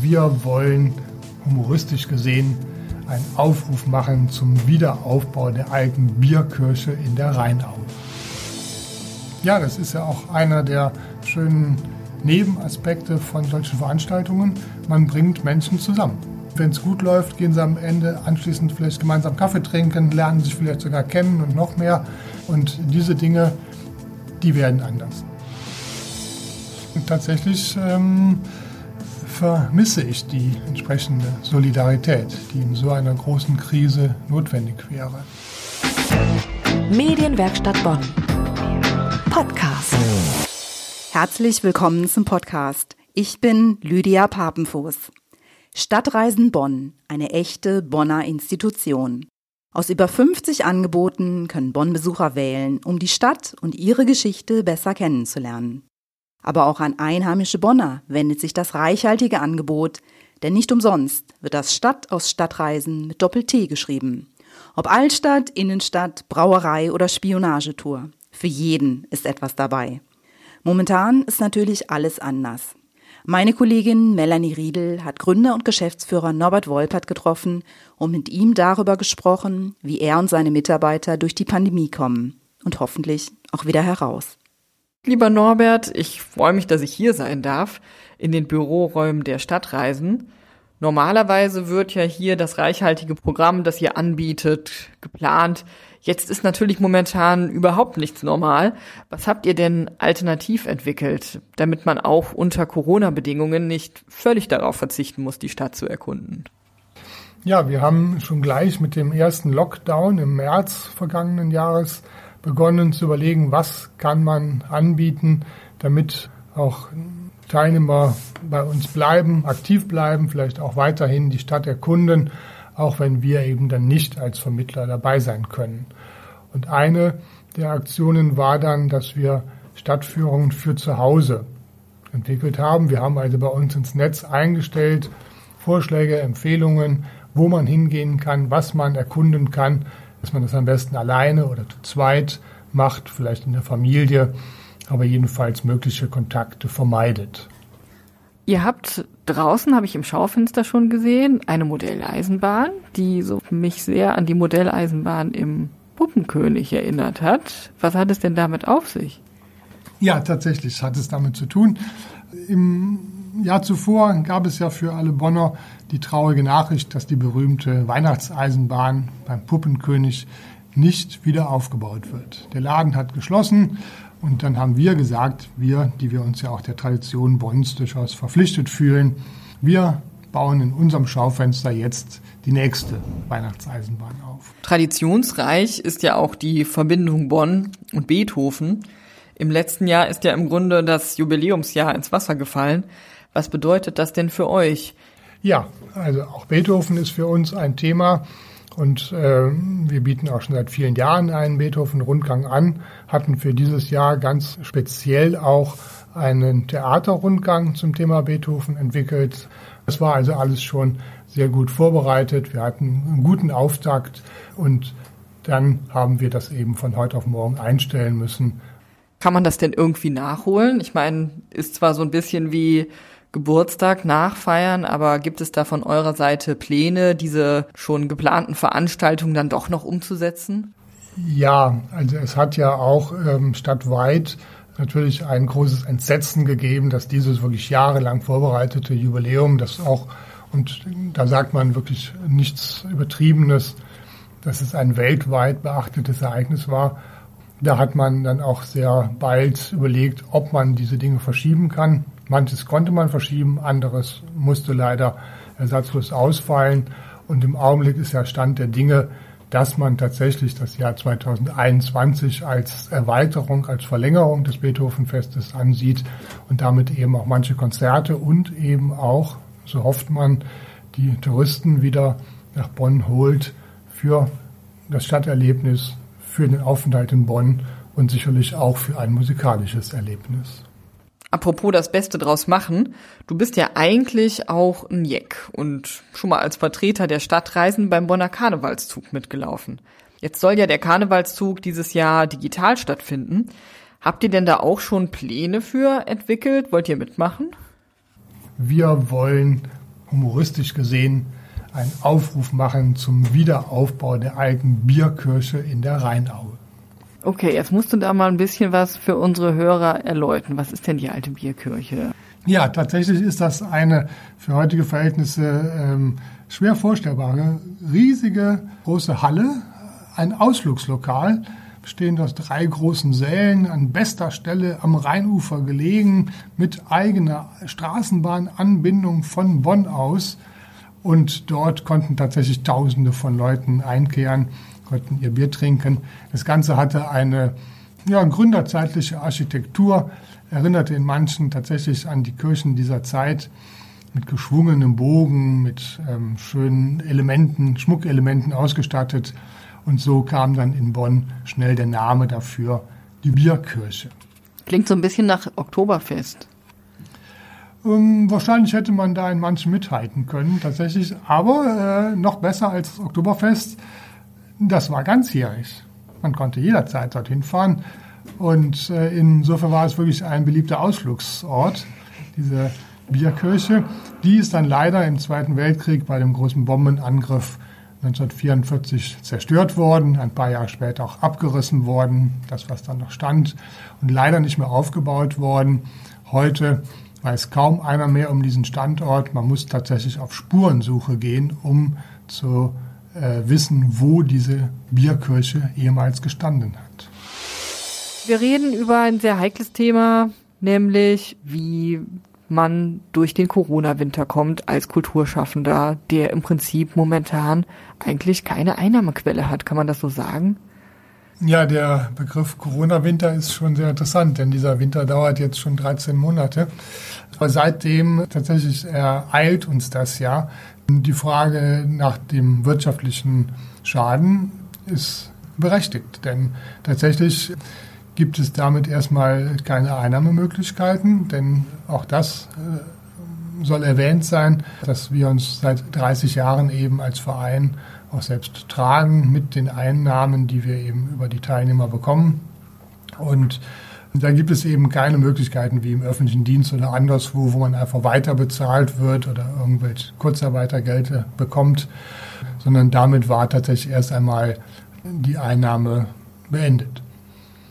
Wir wollen humoristisch gesehen einen Aufruf machen zum Wiederaufbau der alten Bierkirche in der Rheinau. Ja, das ist ja auch einer der schönen Nebenaspekte von solchen Veranstaltungen. Man bringt Menschen zusammen. Wenn es gut läuft, gehen sie am Ende anschließend vielleicht gemeinsam Kaffee trinken, lernen sich vielleicht sogar kennen und noch mehr. Und diese Dinge, die werden anders. Und tatsächlich ähm, vermisse ich die entsprechende Solidarität, die in so einer großen Krise notwendig wäre. Medienwerkstatt Bonn. Podcast. Herzlich willkommen zum Podcast. Ich bin Lydia Papenfuß. Stadtreisen Bonn, eine echte Bonner Institution. Aus über 50 Angeboten können Bonn-Besucher wählen, um die Stadt und ihre Geschichte besser kennenzulernen. Aber auch an einheimische Bonner wendet sich das reichhaltige Angebot, denn nicht umsonst wird das Stadt aus Stadtreisen mit Doppel-T geschrieben. Ob Altstadt, Innenstadt, Brauerei oder Spionagetour. Für jeden ist etwas dabei. Momentan ist natürlich alles anders. Meine Kollegin Melanie Riedel hat Gründer und Geschäftsführer Norbert Wolpert getroffen und mit ihm darüber gesprochen, wie er und seine Mitarbeiter durch die Pandemie kommen und hoffentlich auch wieder heraus. Lieber Norbert, ich freue mich, dass ich hier sein darf, in den Büroräumen der Stadtreisen. Normalerweise wird ja hier das reichhaltige Programm, das ihr anbietet, geplant. Jetzt ist natürlich momentan überhaupt nichts normal. Was habt ihr denn alternativ entwickelt, damit man auch unter Corona-Bedingungen nicht völlig darauf verzichten muss, die Stadt zu erkunden? Ja, wir haben schon gleich mit dem ersten Lockdown im März vergangenen Jahres begonnen zu überlegen, was kann man anbieten, damit auch Teilnehmer bei uns bleiben, aktiv bleiben, vielleicht auch weiterhin die Stadt erkunden, auch wenn wir eben dann nicht als Vermittler dabei sein können. Und eine der Aktionen war dann, dass wir Stadtführungen für zu Hause entwickelt haben. Wir haben also bei uns ins Netz eingestellt Vorschläge, Empfehlungen, wo man hingehen kann, was man erkunden kann, dass man das am besten alleine oder zu zweit macht, vielleicht in der Familie, aber jedenfalls mögliche Kontakte vermeidet. Ihr habt draußen, habe ich im Schaufenster schon gesehen, eine Modelleisenbahn, die so mich sehr an die Modelleisenbahn im Puppenkönig erinnert hat. Was hat es denn damit auf sich? Ja, tatsächlich hat es damit zu tun. Im Jahr zuvor gab es ja für alle Bonner die traurige Nachricht, dass die berühmte Weihnachtseisenbahn beim Puppenkönig nicht wieder aufgebaut wird. Der Laden hat geschlossen und dann haben wir gesagt, wir, die wir uns ja auch der Tradition Bonns durchaus verpflichtet fühlen, wir bauen in unserem Schaufenster jetzt die nächste Weihnachtseisenbahn auf. Traditionsreich ist ja auch die Verbindung Bonn und Beethoven. Im letzten Jahr ist ja im Grunde das Jubiläumsjahr ins Wasser gefallen. Was bedeutet das denn für euch? Ja, also auch Beethoven ist für uns ein Thema und äh, wir bieten auch schon seit vielen Jahren einen Beethoven-Rundgang an, hatten für dieses Jahr ganz speziell auch einen Theaterrundgang zum Thema Beethoven entwickelt. Das war also alles schon sehr gut vorbereitet. Wir hatten einen guten Auftakt und dann haben wir das eben von heute auf morgen einstellen müssen. Kann man das denn irgendwie nachholen? Ich meine, ist zwar so ein bisschen wie Geburtstag nachfeiern, aber gibt es da von eurer Seite Pläne, diese schon geplanten Veranstaltungen dann doch noch umzusetzen? Ja, also es hat ja auch ähm, stadtweit natürlich ein großes Entsetzen gegeben, dass dieses wirklich jahrelang vorbereitete Jubiläum, das auch, und da sagt man wirklich nichts Übertriebenes, dass es ein weltweit beachtetes Ereignis war. Da hat man dann auch sehr bald überlegt, ob man diese Dinge verschieben kann. Manches konnte man verschieben, anderes musste leider ersatzlos ausfallen. Und im Augenblick ist ja Stand der Dinge, dass man tatsächlich das Jahr 2021 als Erweiterung, als Verlängerung des Beethovenfestes ansieht und damit eben auch manche Konzerte und eben auch, so hofft man, die Touristen wieder nach Bonn holt für das Stadterlebnis, für den Aufenthalt in Bonn und sicherlich auch für ein musikalisches Erlebnis. Apropos das Beste draus machen, du bist ja eigentlich auch ein Jeck und schon mal als Vertreter der Stadtreisen beim Bonner Karnevalszug mitgelaufen. Jetzt soll ja der Karnevalszug dieses Jahr digital stattfinden. Habt ihr denn da auch schon Pläne für entwickelt? Wollt ihr mitmachen? Wir wollen humoristisch gesehen einen Aufruf machen zum Wiederaufbau der alten Bierkirche in der Rheinaue. Okay, jetzt musst du da mal ein bisschen was für unsere Hörer erläutern. Was ist denn die alte Bierkirche? Ja, tatsächlich ist das eine für heutige Verhältnisse ähm, schwer vorstellbare, riesige, große Halle, ein Ausflugslokal, bestehend aus drei großen Sälen, an bester Stelle am Rheinufer gelegen, mit eigener Straßenbahnanbindung von Bonn aus. Und dort konnten tatsächlich Tausende von Leuten einkehren konnten ihr Bier trinken. Das Ganze hatte eine ja, gründerzeitliche Architektur, erinnerte in manchen tatsächlich an die Kirchen dieser Zeit mit geschwungenem Bogen, mit ähm, schönen Elementen, Schmuckelementen ausgestattet. Und so kam dann in Bonn schnell der Name dafür, die Bierkirche. Klingt so ein bisschen nach Oktoberfest. Ähm, wahrscheinlich hätte man da in manchen mithalten können, tatsächlich. Aber äh, noch besser als das Oktoberfest das war ganzjährig. Man konnte jederzeit dorthin fahren. Und äh, insofern war es wirklich ein beliebter Ausflugsort, diese Bierkirche. Die ist dann leider im Zweiten Weltkrieg bei dem großen Bombenangriff 1944 zerstört worden, ein paar Jahre später auch abgerissen worden, das was dann noch stand, und leider nicht mehr aufgebaut worden. Heute weiß kaum einer mehr um diesen Standort. Man muss tatsächlich auf Spurensuche gehen, um zu äh, wissen, wo diese Bierkirche ehemals gestanden hat. Wir reden über ein sehr heikles Thema, nämlich wie man durch den Corona-Winter kommt als Kulturschaffender, der im Prinzip momentan eigentlich keine Einnahmequelle hat. Kann man das so sagen? Ja, der Begriff Corona-Winter ist schon sehr interessant, denn dieser Winter dauert jetzt schon 13 Monate. Aber seitdem tatsächlich ereilt uns das ja. Die Frage nach dem wirtschaftlichen Schaden ist berechtigt, denn tatsächlich gibt es damit erstmal keine Einnahmemöglichkeiten, denn auch das äh, soll erwähnt sein, dass wir uns seit 30 Jahren eben als Verein auch selbst tragen mit den Einnahmen, die wir eben über die Teilnehmer bekommen. Und da gibt es eben keine Möglichkeiten wie im öffentlichen Dienst oder anderswo, wo man einfach weiter bezahlt wird oder irgendwelche Kurzarbeitergeld bekommt, sondern damit war tatsächlich erst einmal die Einnahme beendet.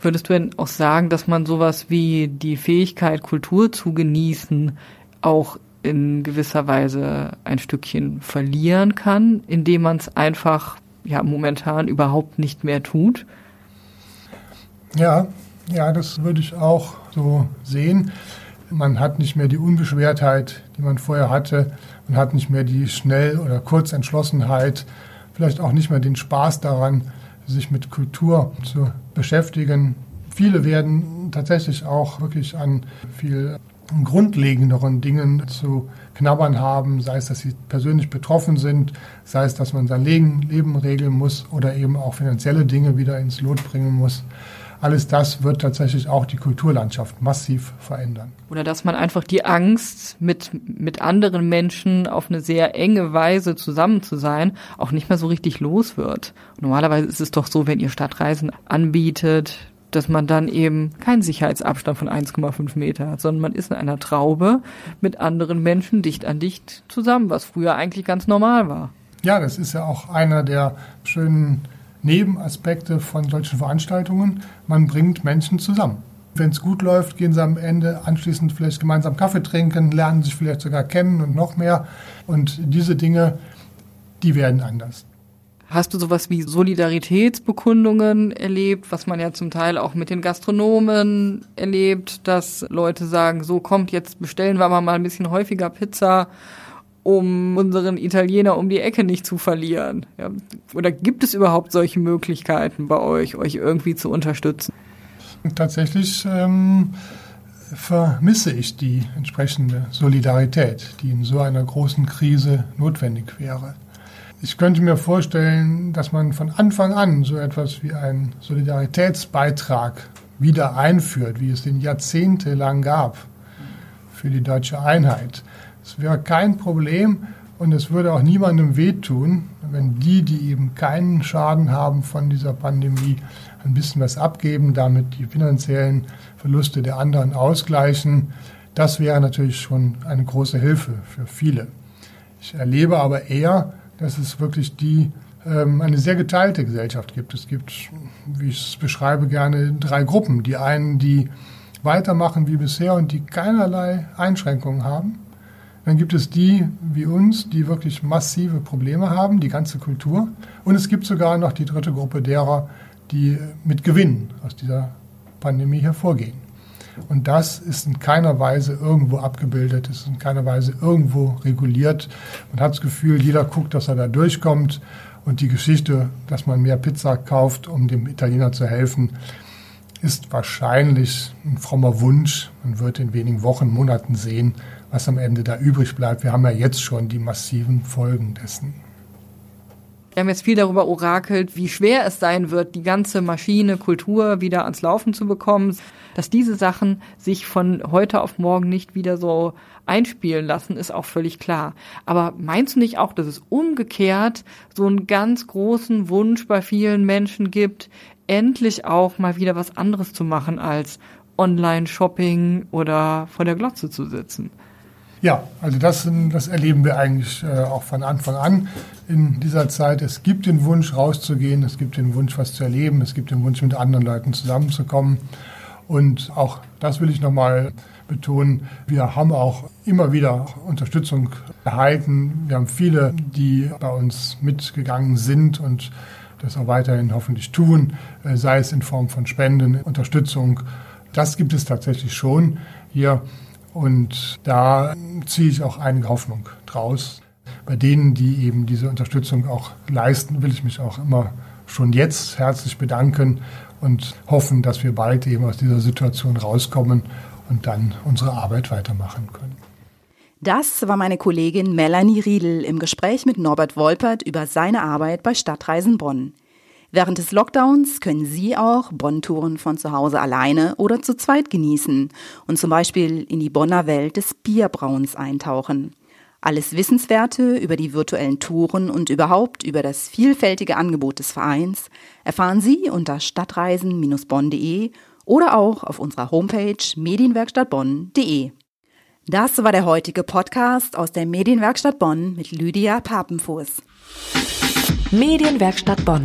Würdest du denn auch sagen, dass man sowas wie die Fähigkeit, Kultur zu genießen, auch in gewisser Weise ein Stückchen verlieren kann, indem man es einfach ja momentan überhaupt nicht mehr tut? Ja, ja, das würde ich auch so sehen. Man hat nicht mehr die Unbeschwertheit, die man vorher hatte. Man hat nicht mehr die Schnell- oder Kurzentschlossenheit, vielleicht auch nicht mehr den Spaß daran, sich mit Kultur zu beschäftigen. Viele werden tatsächlich auch wirklich an viel grundlegenderen Dingen zu knabbern haben, sei es, dass sie persönlich betroffen sind, sei es, dass man sein Leben, regeln muss oder eben auch finanzielle Dinge wieder ins Lot bringen muss. Alles das wird tatsächlich auch die Kulturlandschaft massiv verändern. Oder dass man einfach die Angst, mit, mit anderen Menschen auf eine sehr enge Weise zusammen zu sein, auch nicht mehr so richtig los wird. Normalerweise ist es doch so, wenn ihr Stadtreisen anbietet, dass man dann eben keinen Sicherheitsabstand von 1,5 Meter hat, sondern man ist in einer Traube mit anderen Menschen dicht an dicht zusammen, was früher eigentlich ganz normal war. Ja, das ist ja auch einer der schönen Nebenaspekte von solchen Veranstaltungen. Man bringt Menschen zusammen. Wenn es gut läuft, gehen sie am Ende anschließend vielleicht gemeinsam Kaffee trinken, lernen sich vielleicht sogar kennen und noch mehr. Und diese Dinge, die werden anders. Hast du sowas wie Solidaritätsbekundungen erlebt, was man ja zum Teil auch mit den Gastronomen erlebt, dass Leute sagen, so kommt, jetzt bestellen wir mal ein bisschen häufiger Pizza um unseren Italiener um die Ecke nicht zu verlieren? Ja, oder gibt es überhaupt solche Möglichkeiten bei euch, euch irgendwie zu unterstützen? Tatsächlich ähm, vermisse ich die entsprechende Solidarität, die in so einer großen Krise notwendig wäre. Ich könnte mir vorstellen, dass man von Anfang an so etwas wie einen Solidaritätsbeitrag wieder einführt, wie es den jahrzehntelang gab für die deutsche Einheit. Es wäre kein Problem und es würde auch niemandem wehtun, wenn die, die eben keinen Schaden haben von dieser Pandemie, ein bisschen was abgeben, damit die finanziellen Verluste der anderen ausgleichen. Das wäre natürlich schon eine große Hilfe für viele. Ich erlebe aber eher, dass es wirklich die ähm, eine sehr geteilte Gesellschaft gibt. Es gibt, wie ich es beschreibe, gerne drei Gruppen. Die einen, die weitermachen wie bisher und die keinerlei Einschränkungen haben. Dann gibt es die wie uns, die wirklich massive Probleme haben, die ganze Kultur. Und es gibt sogar noch die dritte Gruppe derer, die mit Gewinn aus dieser Pandemie hervorgehen. Und das ist in keiner Weise irgendwo abgebildet, ist in keiner Weise irgendwo reguliert. Man hat das Gefühl, jeder guckt, dass er da durchkommt. Und die Geschichte, dass man mehr Pizza kauft, um dem Italiener zu helfen, ist wahrscheinlich ein frommer Wunsch. Man wird in wenigen Wochen, Monaten sehen, was am Ende da übrig bleibt. Wir haben ja jetzt schon die massiven Folgen dessen. Wir haben jetzt viel darüber orakelt, wie schwer es sein wird, die ganze Maschine, Kultur wieder ans Laufen zu bekommen, dass diese Sachen sich von heute auf morgen nicht wieder so einspielen lassen, ist auch völlig klar. Aber meinst du nicht auch, dass es umgekehrt so einen ganz großen Wunsch bei vielen Menschen gibt, endlich auch mal wieder was anderes zu machen als Online-Shopping oder vor der Glotze zu sitzen? Ja, also das, das erleben wir eigentlich äh, auch von Anfang an in dieser Zeit. Es gibt den Wunsch, rauszugehen, es gibt den Wunsch, was zu erleben, es gibt den Wunsch, mit anderen Leuten zusammenzukommen. Und auch das will ich nochmal betonen. Wir haben auch immer wieder Unterstützung erhalten. Wir haben viele, die bei uns mitgegangen sind und das auch weiterhin hoffentlich tun, äh, sei es in Form von Spenden, Unterstützung. Das gibt es tatsächlich schon hier. Und da ziehe ich auch einige Hoffnung draus. Bei denen, die eben diese Unterstützung auch leisten, will ich mich auch immer schon jetzt herzlich bedanken und hoffen, dass wir bald eben aus dieser Situation rauskommen und dann unsere Arbeit weitermachen können. Das war meine Kollegin Melanie Riedel im Gespräch mit Norbert Wolpert über seine Arbeit bei Stadtreisen Bonn. Während des Lockdowns können Sie auch Bonn-Touren von zu Hause alleine oder zu zweit genießen und zum Beispiel in die Bonner Welt des Bierbrauens eintauchen. Alles Wissenswerte über die virtuellen Touren und überhaupt über das vielfältige Angebot des Vereins erfahren Sie unter stadtreisen-bonn.de oder auch auf unserer Homepage medienwerkstattbonn.de. Das war der heutige Podcast aus der Medienwerkstatt Bonn mit Lydia Papenfuß. Medienwerkstatt Bonn.